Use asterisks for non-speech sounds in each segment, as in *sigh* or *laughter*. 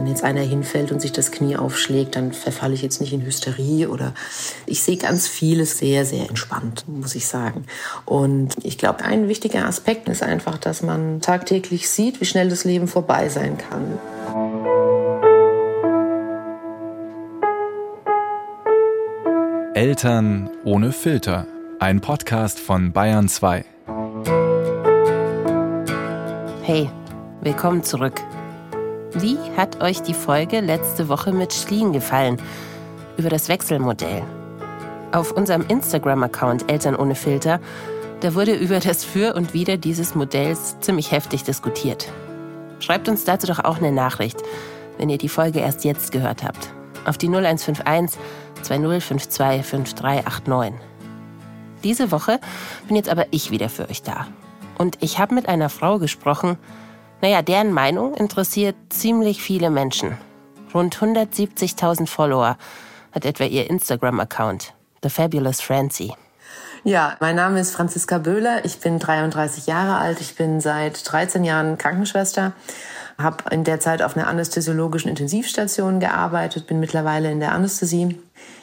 Wenn jetzt einer hinfällt und sich das Knie aufschlägt, dann verfalle ich jetzt nicht in Hysterie oder ich sehe ganz vieles sehr, sehr entspannt, muss ich sagen. Und ich glaube, ein wichtiger Aspekt ist einfach, dass man tagtäglich sieht, wie schnell das Leben vorbei sein kann. Eltern ohne Filter. Ein Podcast von Bayern 2. Hey, willkommen zurück. Wie hat euch die Folge letzte Woche mit Schlien gefallen? Über das Wechselmodell. Auf unserem Instagram-Account Eltern ohne Filter, da wurde über das Für und Wider dieses Modells ziemlich heftig diskutiert. Schreibt uns dazu doch auch eine Nachricht, wenn ihr die Folge erst jetzt gehört habt. Auf die 0151 2052 5389. Diese Woche bin jetzt aber ich wieder für euch da. Und ich habe mit einer Frau gesprochen, naja, deren Meinung interessiert ziemlich viele Menschen. Rund 170.000 Follower hat etwa ihr Instagram-Account, The Fabulous Francie. Ja, mein Name ist Franziska Böhler. Ich bin 33 Jahre alt. Ich bin seit 13 Jahren Krankenschwester, habe in der Zeit auf einer anästhesiologischen Intensivstation gearbeitet, bin mittlerweile in der Anästhesie.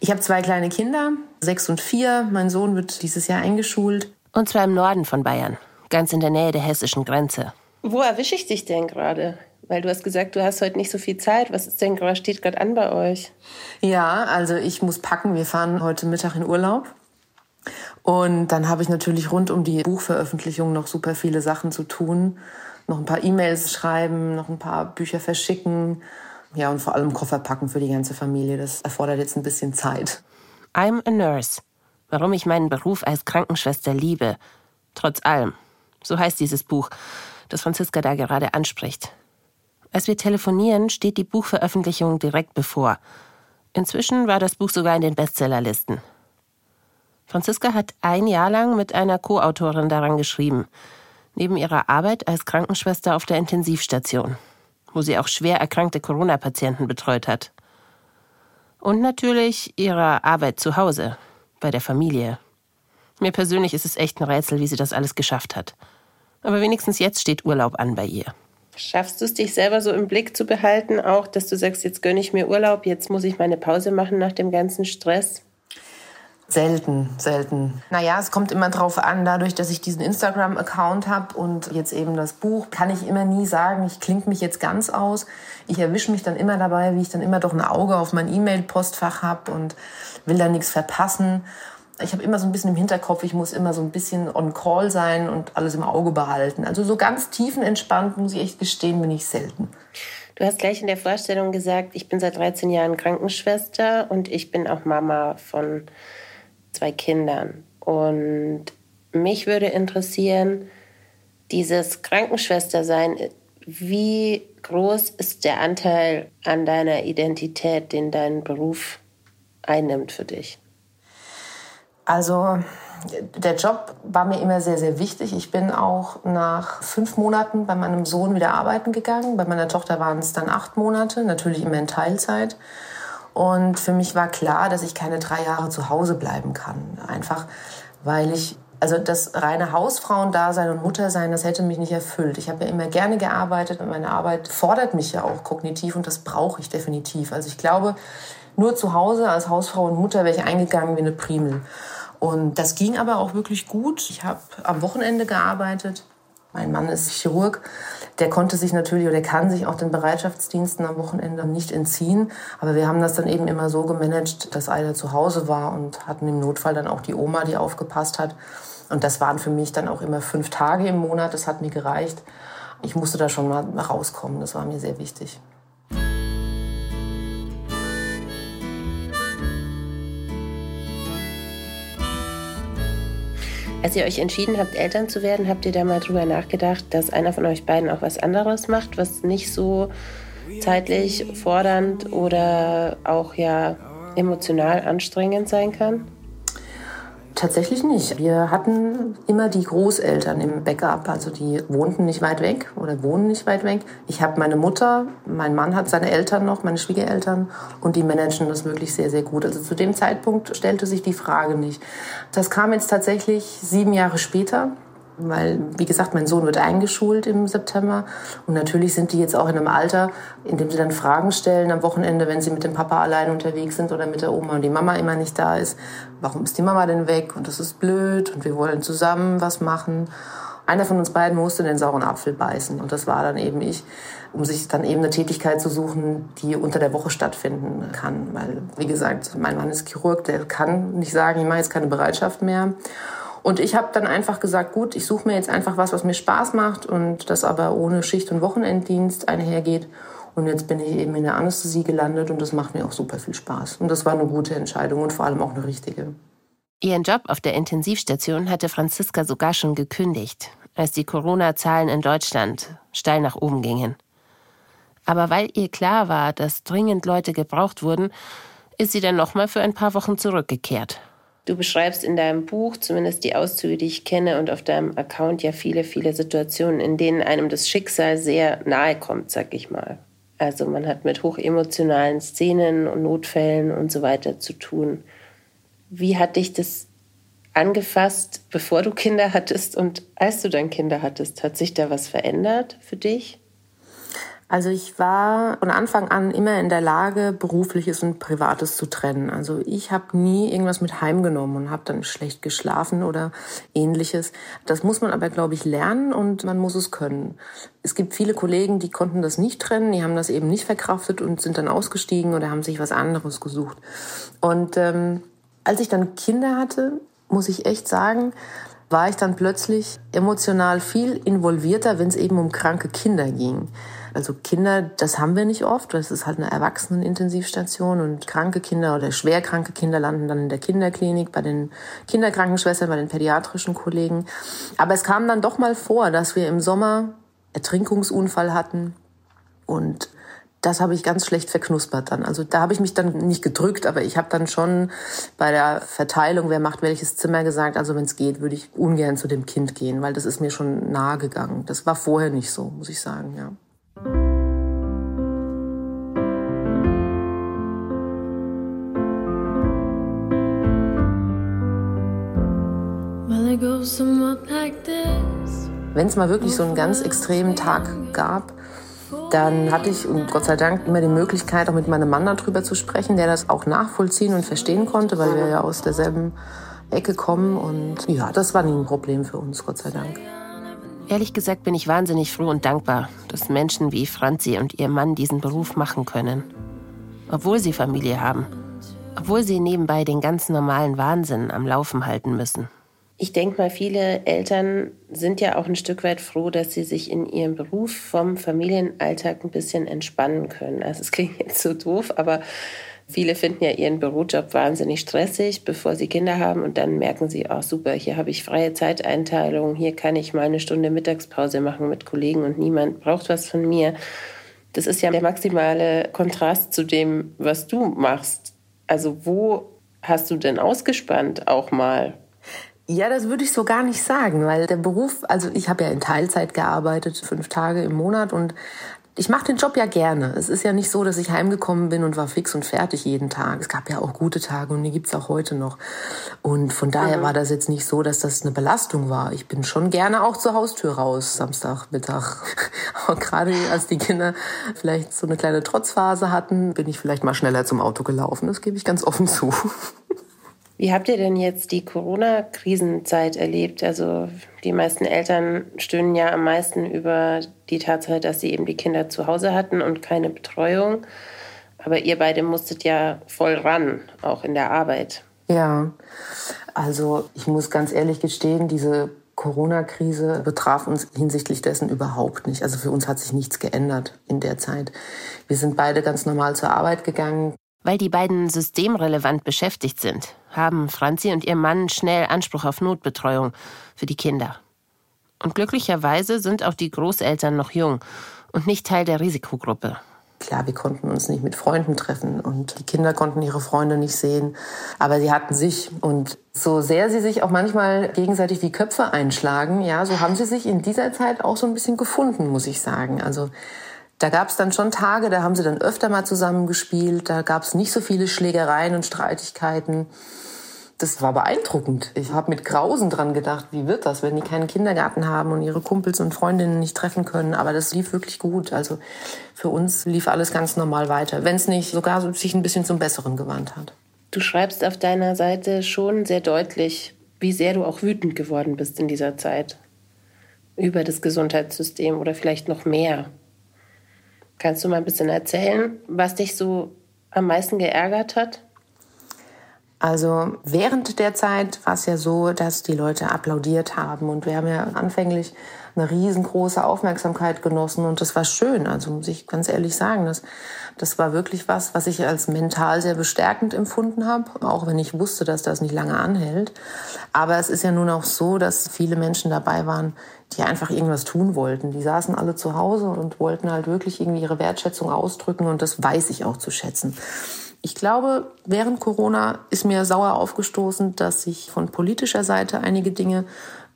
Ich habe zwei kleine Kinder, sechs und vier. Mein Sohn wird dieses Jahr eingeschult. Und zwar im Norden von Bayern, ganz in der Nähe der hessischen Grenze. Wo erwische ich dich denn gerade? Weil du hast gesagt, du hast heute nicht so viel Zeit. Was ist denn, was steht gerade an bei euch? Ja, also ich muss packen. Wir fahren heute Mittag in Urlaub. Und dann habe ich natürlich rund um die Buchveröffentlichung noch super viele Sachen zu tun. Noch ein paar E-Mails schreiben, noch ein paar Bücher verschicken. Ja, und vor allem Koffer packen für die ganze Familie. Das erfordert jetzt ein bisschen Zeit. I'm a nurse. Warum ich meinen Beruf als Krankenschwester liebe. Trotz allem. So heißt dieses Buch, das Franziska da gerade anspricht. Als wir telefonieren, steht die Buchveröffentlichung direkt bevor. Inzwischen war das Buch sogar in den Bestsellerlisten. Franziska hat ein Jahr lang mit einer Co-Autorin daran geschrieben, neben ihrer Arbeit als Krankenschwester auf der Intensivstation, wo sie auch schwer erkrankte Corona-Patienten betreut hat. Und natürlich ihrer Arbeit zu Hause, bei der Familie. Mir persönlich ist es echt ein Rätsel, wie sie das alles geschafft hat. Aber wenigstens jetzt steht Urlaub an bei ihr. Schaffst du es, dich selber so im Blick zu behalten, auch dass du sagst, jetzt gönne ich mir Urlaub, jetzt muss ich meine Pause machen nach dem ganzen Stress? Selten, selten. Naja, es kommt immer drauf an, dadurch, dass ich diesen Instagram-Account habe und jetzt eben das Buch, kann ich immer nie sagen, ich klinge mich jetzt ganz aus. Ich erwische mich dann immer dabei, wie ich dann immer doch ein Auge auf mein E-Mail-Postfach habe und will da nichts verpassen. Ich habe immer so ein bisschen im Hinterkopf, ich muss immer so ein bisschen on call sein und alles im Auge behalten. Also so ganz tiefenentspannt, muss ich echt gestehen, bin ich selten. Du hast gleich in der Vorstellung gesagt, ich bin seit 13 Jahren Krankenschwester und ich bin auch Mama von zwei Kindern. Und mich würde interessieren, dieses Krankenschwestersein, wie groß ist der Anteil an deiner Identität, den dein Beruf einnimmt für dich? Also der Job war mir immer sehr, sehr wichtig. Ich bin auch nach fünf Monaten bei meinem Sohn wieder arbeiten gegangen. Bei meiner Tochter waren es dann acht Monate, natürlich immer in Teilzeit. Und für mich war klar, dass ich keine drei Jahre zu Hause bleiben kann. Einfach weil ich, also das reine Hausfrauendasein und Muttersein, das hätte mich nicht erfüllt. Ich habe ja immer gerne gearbeitet und meine Arbeit fordert mich ja auch kognitiv und das brauche ich definitiv. Also ich glaube, nur zu Hause als Hausfrau und Mutter wäre ich eingegangen wie eine Primel. Und das ging aber auch wirklich gut. Ich habe am Wochenende gearbeitet. Mein Mann ist Chirurg der konnte sich natürlich oder kann sich auch den Bereitschaftsdiensten am Wochenende nicht entziehen. Aber wir haben das dann eben immer so gemanagt, dass einer zu Hause war und hatten im Notfall dann auch die Oma, die aufgepasst hat. Und das waren für mich dann auch immer fünf Tage im Monat. Das hat mir gereicht. Ich musste da schon mal rauskommen. Das war mir sehr wichtig. Als ihr euch entschieden habt, Eltern zu werden, habt ihr da mal drüber nachgedacht, dass einer von euch beiden auch was anderes macht, was nicht so zeitlich fordernd oder auch ja emotional anstrengend sein kann? Tatsächlich nicht. Wir hatten immer die Großeltern im Backup. Also die wohnten nicht weit weg oder wohnen nicht weit weg. Ich habe meine Mutter, mein Mann hat seine Eltern noch, meine Schwiegereltern und die managen das wirklich sehr, sehr gut. Also zu dem Zeitpunkt stellte sich die Frage nicht. Das kam jetzt tatsächlich sieben Jahre später. Weil, wie gesagt, mein Sohn wird eingeschult im September und natürlich sind die jetzt auch in einem Alter, in dem sie dann Fragen stellen am Wochenende, wenn sie mit dem Papa allein unterwegs sind oder mit der Oma und die Mama immer nicht da ist. Warum ist die Mama denn weg? Und das ist blöd und wir wollen zusammen was machen. Einer von uns beiden musste den sauren Apfel beißen und das war dann eben ich, um sich dann eben eine Tätigkeit zu suchen, die unter der Woche stattfinden kann. Weil, wie gesagt, mein Mann ist Chirurg, der kann nicht sagen, ich mache jetzt keine Bereitschaft mehr. Und ich habe dann einfach gesagt, gut, ich suche mir jetzt einfach was, was mir Spaß macht und das aber ohne Schicht- und Wochenenddienst einhergeht. Und jetzt bin ich eben in der Anästhesie gelandet und das macht mir auch super viel Spaß. Und das war eine gute Entscheidung und vor allem auch eine richtige. Ihren Job auf der Intensivstation hatte Franziska sogar schon gekündigt, als die Corona-Zahlen in Deutschland steil nach oben gingen. Aber weil ihr klar war, dass dringend Leute gebraucht wurden, ist sie dann nochmal für ein paar Wochen zurückgekehrt. Du beschreibst in deinem Buch, zumindest die Auszüge, die ich kenne, und auf deinem Account ja viele, viele Situationen, in denen einem das Schicksal sehr nahe kommt, sag ich mal. Also man hat mit hochemotionalen Szenen und Notfällen und so weiter zu tun. Wie hat dich das angefasst, bevor du Kinder hattest und als du dann Kinder hattest? Hat sich da was verändert für dich? Also ich war von Anfang an immer in der Lage, berufliches und privates zu trennen. Also ich habe nie irgendwas mit heimgenommen und habe dann schlecht geschlafen oder ähnliches. Das muss man aber, glaube ich, lernen und man muss es können. Es gibt viele Kollegen, die konnten das nicht trennen, die haben das eben nicht verkraftet und sind dann ausgestiegen oder haben sich was anderes gesucht. Und ähm, als ich dann Kinder hatte, muss ich echt sagen, war ich dann plötzlich emotional viel involvierter, wenn es eben um kranke Kinder ging. Also Kinder, das haben wir nicht oft. Das ist halt eine Erwachsenenintensivstation und kranke Kinder oder schwerkranke Kinder landen dann in der Kinderklinik, bei den Kinderkrankenschwestern, bei den pädiatrischen Kollegen. Aber es kam dann doch mal vor, dass wir im Sommer Ertrinkungsunfall hatten und das habe ich ganz schlecht verknuspert dann. Also da habe ich mich dann nicht gedrückt, aber ich habe dann schon bei der Verteilung, wer macht welches Zimmer gesagt, also wenn es geht, würde ich ungern zu dem Kind gehen, weil das ist mir schon nahe gegangen. Das war vorher nicht so, muss ich sagen, ja. Wenn es mal wirklich so einen ganz extremen Tag gab, dann hatte ich und Gott sei Dank immer die Möglichkeit, auch mit meinem Mann darüber zu sprechen, der das auch nachvollziehen und verstehen konnte, weil wir ja aus derselben Ecke kommen. Und ja, das war nie ein Problem für uns, Gott sei Dank. Ehrlich gesagt bin ich wahnsinnig froh und dankbar, dass Menschen wie Franzi und ihr Mann diesen Beruf machen können. Obwohl sie Familie haben. Obwohl sie nebenbei den ganz normalen Wahnsinn am Laufen halten müssen. Ich denke mal, viele Eltern sind ja auch ein Stück weit froh, dass sie sich in ihrem Beruf vom Familienalltag ein bisschen entspannen können. Also es klingt jetzt so doof, aber viele finden ja ihren Bürojob wahnsinnig stressig, bevor sie Kinder haben und dann merken sie, oh super, hier habe ich freie Zeiteinteilung, hier kann ich mal eine Stunde Mittagspause machen mit Kollegen und niemand braucht was von mir. Das ist ja der maximale Kontrast zu dem, was du machst. Also wo hast du denn ausgespannt auch mal? Ja, das würde ich so gar nicht sagen, weil der Beruf, also ich habe ja in Teilzeit gearbeitet, fünf Tage im Monat und ich mache den Job ja gerne. Es ist ja nicht so, dass ich heimgekommen bin und war fix und fertig jeden Tag. Es gab ja auch gute Tage und die gibt's auch heute noch. Und von daher mhm. war das jetzt nicht so, dass das eine Belastung war. Ich bin schon gerne auch zur Haustür raus, Samstagmittag. *laughs* Aber gerade als die Kinder vielleicht so eine kleine Trotzphase hatten, bin ich vielleicht mal schneller zum Auto gelaufen. Das gebe ich ganz offen zu. *laughs* Wie habt ihr denn jetzt die Corona-Krisenzeit erlebt? Also die meisten Eltern stöhnen ja am meisten über die Tatsache, dass sie eben die Kinder zu Hause hatten und keine Betreuung. Aber ihr beide musstet ja voll ran, auch in der Arbeit. Ja, also ich muss ganz ehrlich gestehen, diese Corona-Krise betraf uns hinsichtlich dessen überhaupt nicht. Also für uns hat sich nichts geändert in der Zeit. Wir sind beide ganz normal zur Arbeit gegangen. Weil die beiden systemrelevant beschäftigt sind, haben Franzi und ihr Mann schnell Anspruch auf Notbetreuung für die Kinder. Und glücklicherweise sind auch die Großeltern noch jung und nicht Teil der Risikogruppe. Klar, wir konnten uns nicht mit Freunden treffen und die Kinder konnten ihre Freunde nicht sehen, aber sie hatten sich und so sehr sie sich auch manchmal gegenseitig die Köpfe einschlagen, ja, so haben sie sich in dieser Zeit auch so ein bisschen gefunden, muss ich sagen. Also da gab es dann schon Tage, da haben sie dann öfter mal zusammen gespielt, da gab es nicht so viele Schlägereien und Streitigkeiten. das war beeindruckend. Ich habe mit Grausen dran gedacht, wie wird das, wenn die keinen Kindergarten haben und ihre Kumpels und Freundinnen nicht treffen können. Aber das lief wirklich gut. Also für uns lief alles ganz normal weiter, wenn es nicht sogar sich ein bisschen zum Besseren gewandt hat. Du schreibst auf deiner Seite schon sehr deutlich, wie sehr du auch wütend geworden bist in dieser Zeit über das Gesundheitssystem oder vielleicht noch mehr. Kannst du mal ein bisschen erzählen, was dich so am meisten geärgert hat? Also während der Zeit war es ja so, dass die Leute applaudiert haben und wir haben ja anfänglich eine riesengroße Aufmerksamkeit genossen und das war schön. Also muss ich ganz ehrlich sagen, das, das war wirklich was, was ich als mental sehr bestärkend empfunden habe, auch wenn ich wusste, dass das nicht lange anhält. Aber es ist ja nun auch so, dass viele Menschen dabei waren, die einfach irgendwas tun wollten. Die saßen alle zu Hause und wollten halt wirklich irgendwie ihre Wertschätzung ausdrücken und das weiß ich auch zu schätzen. Ich glaube, während Corona ist mir sauer aufgestoßen, dass sich von politischer Seite einige Dinge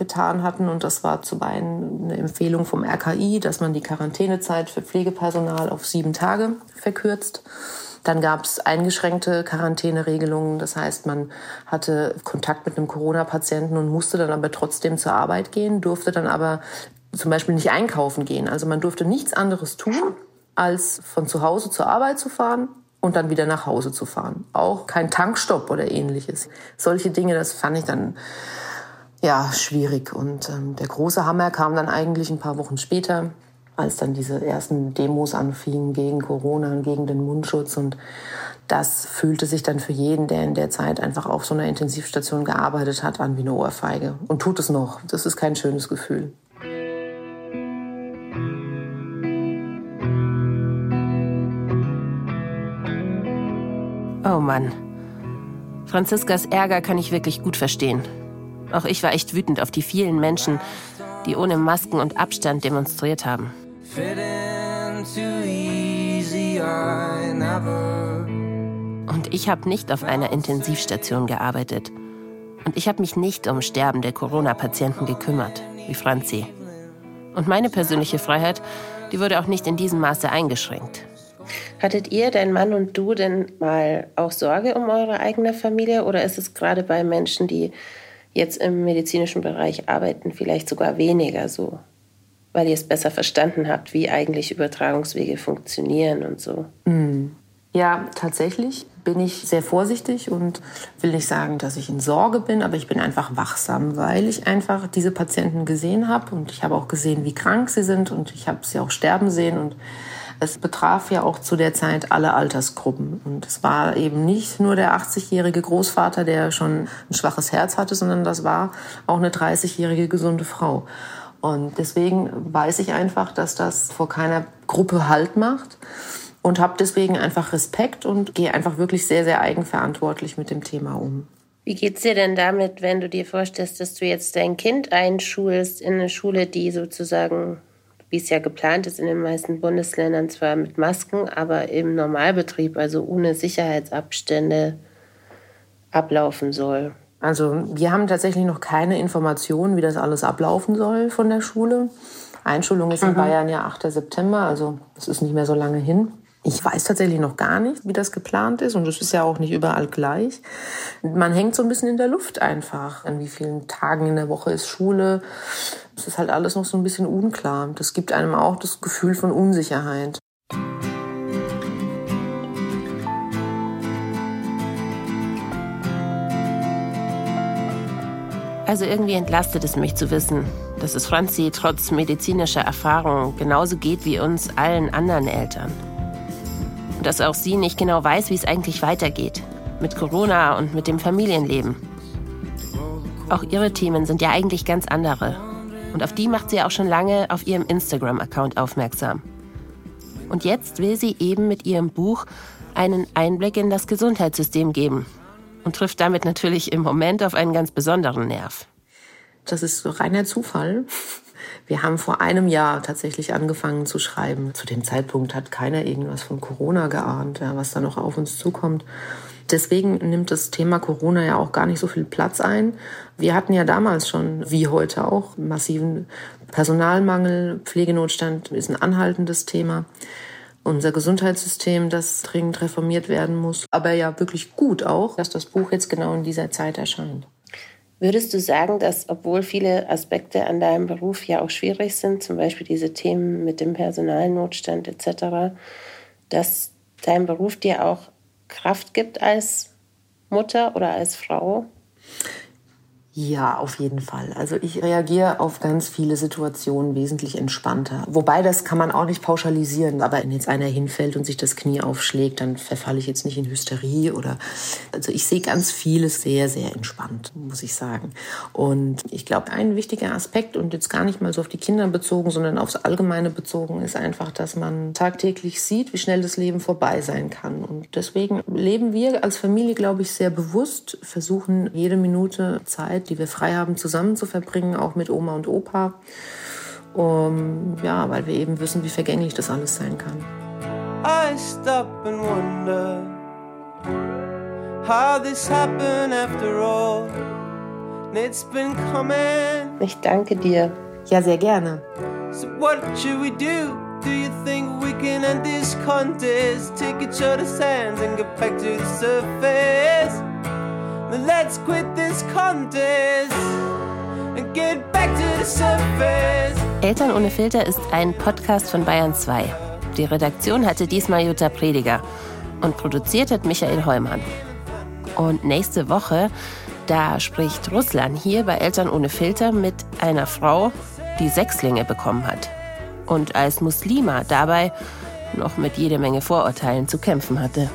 getan hatten. Und das war zum einen eine Empfehlung vom RKI, dass man die Quarantänezeit für Pflegepersonal auf sieben Tage verkürzt. Dann gab es eingeschränkte Quarantäneregelungen. Das heißt, man hatte Kontakt mit einem Corona-Patienten und musste dann aber trotzdem zur Arbeit gehen, durfte dann aber zum Beispiel nicht einkaufen gehen. Also man durfte nichts anderes tun, als von zu Hause zur Arbeit zu fahren und dann wieder nach Hause zu fahren. Auch kein Tankstopp oder ähnliches. Solche Dinge, das fand ich dann ja schwierig. Und ähm, der große Hammer kam dann eigentlich ein paar Wochen später, als dann diese ersten Demos anfingen gegen Corona und gegen den Mundschutz. Und das fühlte sich dann für jeden, der in der Zeit einfach auf so einer Intensivstation gearbeitet hat, an wie eine Ohrfeige. Und tut es noch. Das ist kein schönes Gefühl. Oh Mann. Franziskas Ärger kann ich wirklich gut verstehen. Auch ich war echt wütend auf die vielen Menschen, die ohne Masken und Abstand demonstriert haben. Und ich habe nicht auf einer Intensivstation gearbeitet. Und ich habe mich nicht um sterbende Corona-Patienten gekümmert, wie Franzi. Und meine persönliche Freiheit, die wurde auch nicht in diesem Maße eingeschränkt. Hattet ihr, dein Mann und du, denn mal auch Sorge um eure eigene Familie? Oder ist es gerade bei Menschen, die jetzt im medizinischen Bereich arbeiten, vielleicht sogar weniger so? Weil ihr es besser verstanden habt, wie eigentlich Übertragungswege funktionieren und so. Mhm. Ja, tatsächlich bin ich sehr vorsichtig und will nicht sagen, dass ich in Sorge bin, aber ich bin einfach wachsam, weil ich einfach diese Patienten gesehen habe und ich habe auch gesehen, wie krank sie sind und ich habe sie auch sterben sehen und es betraf ja auch zu der Zeit alle Altersgruppen. Und es war eben nicht nur der 80-jährige Großvater, der schon ein schwaches Herz hatte, sondern das war auch eine 30-jährige gesunde Frau. Und deswegen weiß ich einfach, dass das vor keiner Gruppe Halt macht und habe deswegen einfach Respekt und gehe einfach wirklich sehr, sehr eigenverantwortlich mit dem Thema um. Wie geht's dir denn damit, wenn du dir vorstellst, dass du jetzt dein Kind einschulst in eine Schule, die sozusagen wie es ja geplant ist in den meisten Bundesländern, zwar mit Masken, aber im Normalbetrieb, also ohne Sicherheitsabstände, ablaufen soll. Also wir haben tatsächlich noch keine Informationen, wie das alles ablaufen soll von der Schule. Einschulung ist in mhm. Bayern ja 8. September, also es ist nicht mehr so lange hin. Ich weiß tatsächlich noch gar nicht, wie das geplant ist und es ist ja auch nicht überall gleich. Man hängt so ein bisschen in der Luft einfach. An wie vielen Tagen in der Woche ist Schule? Es ist halt alles noch so ein bisschen unklar. Das gibt einem auch das Gefühl von Unsicherheit. Also irgendwie entlastet es mich zu wissen, dass es Franzi trotz medizinischer Erfahrung genauso geht wie uns allen anderen Eltern. Dass auch sie nicht genau weiß, wie es eigentlich weitergeht. Mit Corona und mit dem Familienleben. Auch ihre Themen sind ja eigentlich ganz andere. Und auf die macht sie auch schon lange auf ihrem Instagram-Account aufmerksam. Und jetzt will sie eben mit ihrem Buch einen Einblick in das Gesundheitssystem geben und trifft damit natürlich im Moment auf einen ganz besonderen Nerv. Das ist reiner Zufall. Wir haben vor einem Jahr tatsächlich angefangen zu schreiben. Zu dem Zeitpunkt hat keiner irgendwas von Corona geahnt, was da noch auf uns zukommt. Deswegen nimmt das Thema Corona ja auch gar nicht so viel Platz ein. Wir hatten ja damals schon, wie heute auch, massiven Personalmangel. Pflegenotstand ist ein anhaltendes Thema. unser Gesundheitssystem, das dringend reformiert werden muss. Aber ja, wirklich gut auch, dass das Buch jetzt genau in dieser Zeit erscheint. Würdest du sagen, dass obwohl viele Aspekte an deinem Beruf ja auch schwierig sind, zum Beispiel diese Themen mit dem Personalnotstand etc., dass dein Beruf dir auch Kraft gibt als Mutter oder als Frau? Ja, auf jeden Fall. Also ich reagiere auf ganz viele Situationen wesentlich entspannter. Wobei das kann man auch nicht pauschalisieren. Aber wenn jetzt einer hinfällt und sich das Knie aufschlägt, dann verfalle ich jetzt nicht in Hysterie oder, also ich sehe ganz vieles sehr, sehr entspannt, muss ich sagen. Und ich glaube, ein wichtiger Aspekt und jetzt gar nicht mal so auf die Kinder bezogen, sondern aufs Allgemeine bezogen ist einfach, dass man tagtäglich sieht, wie schnell das Leben vorbei sein kann. Und deswegen leben wir als Familie, glaube ich, sehr bewusst, versuchen jede Minute Zeit Zeit, die wir frei haben, zusammen zu verbringen, auch mit Oma und Opa. Um, ja, weil wir eben wissen, wie vergänglich das alles sein kann. I stop and wonder how this happened after all. It's been coming. Ich danke dir. Ja, sehr gerne. So what should we do? Do you think we can end this contest? Take each other's hands and get back to the surface. Let's quit this contest and get back to the surface. Eltern ohne Filter ist ein Podcast von Bayern 2. Die Redaktion hatte diesmal Jutta Prediger und produziert hat Michael Heumann. Und nächste Woche, da spricht Russland hier bei Eltern ohne Filter mit einer Frau, die Sechslinge bekommen hat und als Muslima dabei noch mit jede Menge Vorurteilen zu kämpfen hatte.